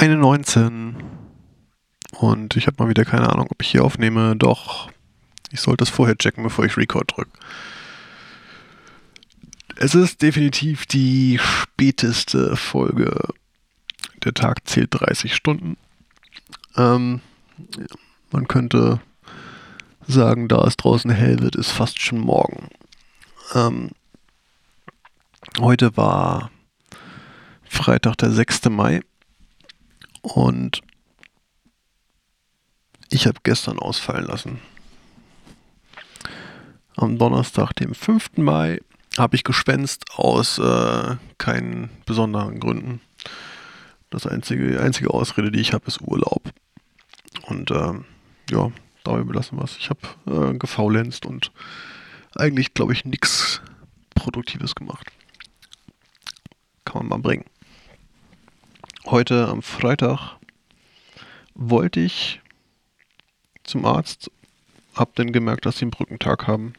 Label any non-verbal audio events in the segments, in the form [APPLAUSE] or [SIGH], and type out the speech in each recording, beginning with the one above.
Eine 19. Und ich habe mal wieder keine Ahnung, ob ich hier aufnehme. Doch, ich sollte es vorher checken, bevor ich Record drücke. Es ist definitiv die späteste Folge. Der Tag zählt 30 Stunden. Ähm, man könnte sagen, da es draußen hell wird, ist fast schon morgen. Ähm, heute war Freitag, der 6. Mai. Und ich habe gestern ausfallen lassen. Am Donnerstag, dem 5. Mai, habe ich geschwänzt aus äh, keinen besonderen Gründen. Das einzige, einzige Ausrede, die ich habe, ist Urlaub. Und äh, ja, dabei belassen wir es. Ich habe äh, gefaulenzt und eigentlich, glaube ich, nichts Produktives gemacht. Kann man mal bringen. Heute am Freitag wollte ich zum Arzt, hab dann gemerkt, dass sie einen Brückentag haben.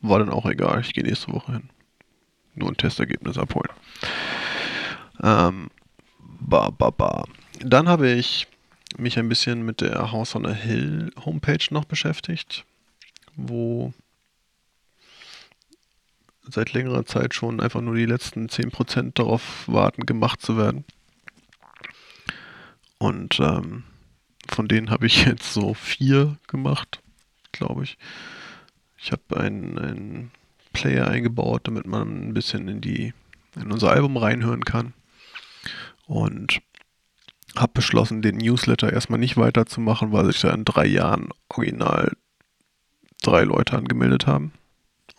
War dann auch egal, ich gehe nächste Woche hin. Nur ein Testergebnis abholen. Ähm, ba, ba, ba. Dann habe ich mich ein bisschen mit der House on a Hill Homepage noch beschäftigt, wo seit längerer Zeit schon einfach nur die letzten 10% darauf warten, gemacht zu werden. Und ähm, von denen habe ich jetzt so vier gemacht, glaube ich. Ich habe einen, einen Player eingebaut, damit man ein bisschen in die in unser Album reinhören kann. Und habe beschlossen, den Newsletter erstmal nicht weiterzumachen, weil sich da in drei Jahren original drei Leute angemeldet haben.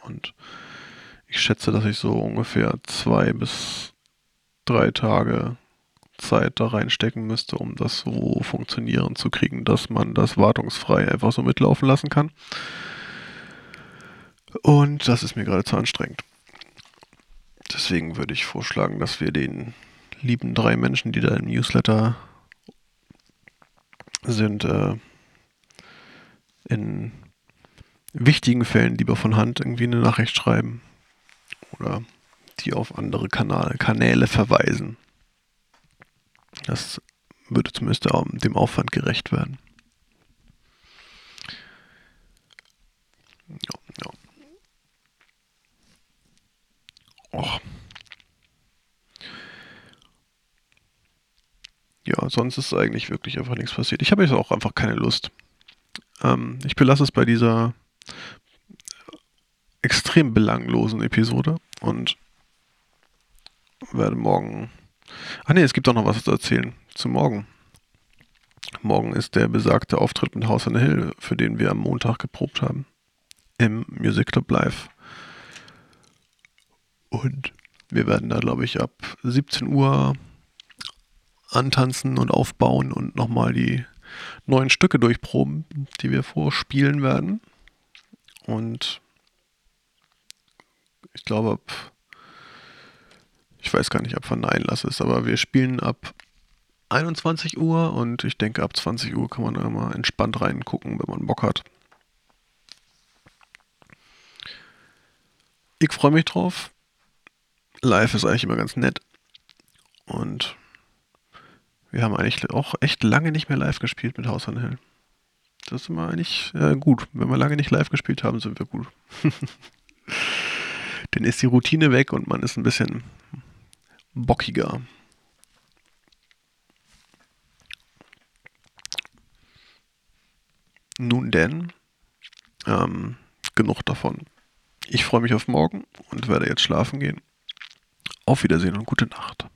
Und ich schätze, dass ich so ungefähr zwei bis drei Tage Zeit da reinstecken müsste, um das so funktionieren zu kriegen, dass man das wartungsfrei einfach so mitlaufen lassen kann. Und das ist mir gerade zu anstrengend. Deswegen würde ich vorschlagen, dass wir den lieben drei Menschen, die da im Newsletter sind, äh, in wichtigen Fällen lieber von Hand irgendwie eine Nachricht schreiben oder die auf andere Kanal, Kanäle verweisen. Das würde zumindest dem Aufwand gerecht werden. Ja, ja. Och. Ja, sonst ist eigentlich wirklich einfach nichts passiert. Ich habe jetzt auch einfach keine Lust. Ähm, ich belasse es bei dieser extrem belanglosen Episode und werde morgen Ah ne, es gibt auch noch was zu erzählen zu morgen. Morgen ist der besagte Auftritt mit House on the Hill, für den wir am Montag geprobt haben. Im Music Club Live. Und wir werden da, glaube ich, ab 17 Uhr antanzen und aufbauen und nochmal die neuen Stücke durchproben, die wir vorspielen werden. Und ich glaube, ab ich weiß gar nicht, ob wann ein Einlass ist, aber wir spielen ab 21 Uhr und ich denke, ab 20 Uhr kann man da mal entspannt reingucken, wenn man Bock hat. Ich freue mich drauf. Live ist eigentlich immer ganz nett. Und wir haben eigentlich auch echt lange nicht mehr live gespielt mit Haus an Hill. Das ist immer eigentlich äh, gut. Wenn wir lange nicht live gespielt haben, sind wir gut. [LAUGHS] Dann ist die Routine weg und man ist ein bisschen bockiger. Nun denn, ähm, genug davon. Ich freue mich auf morgen und werde jetzt schlafen gehen. Auf Wiedersehen und gute Nacht.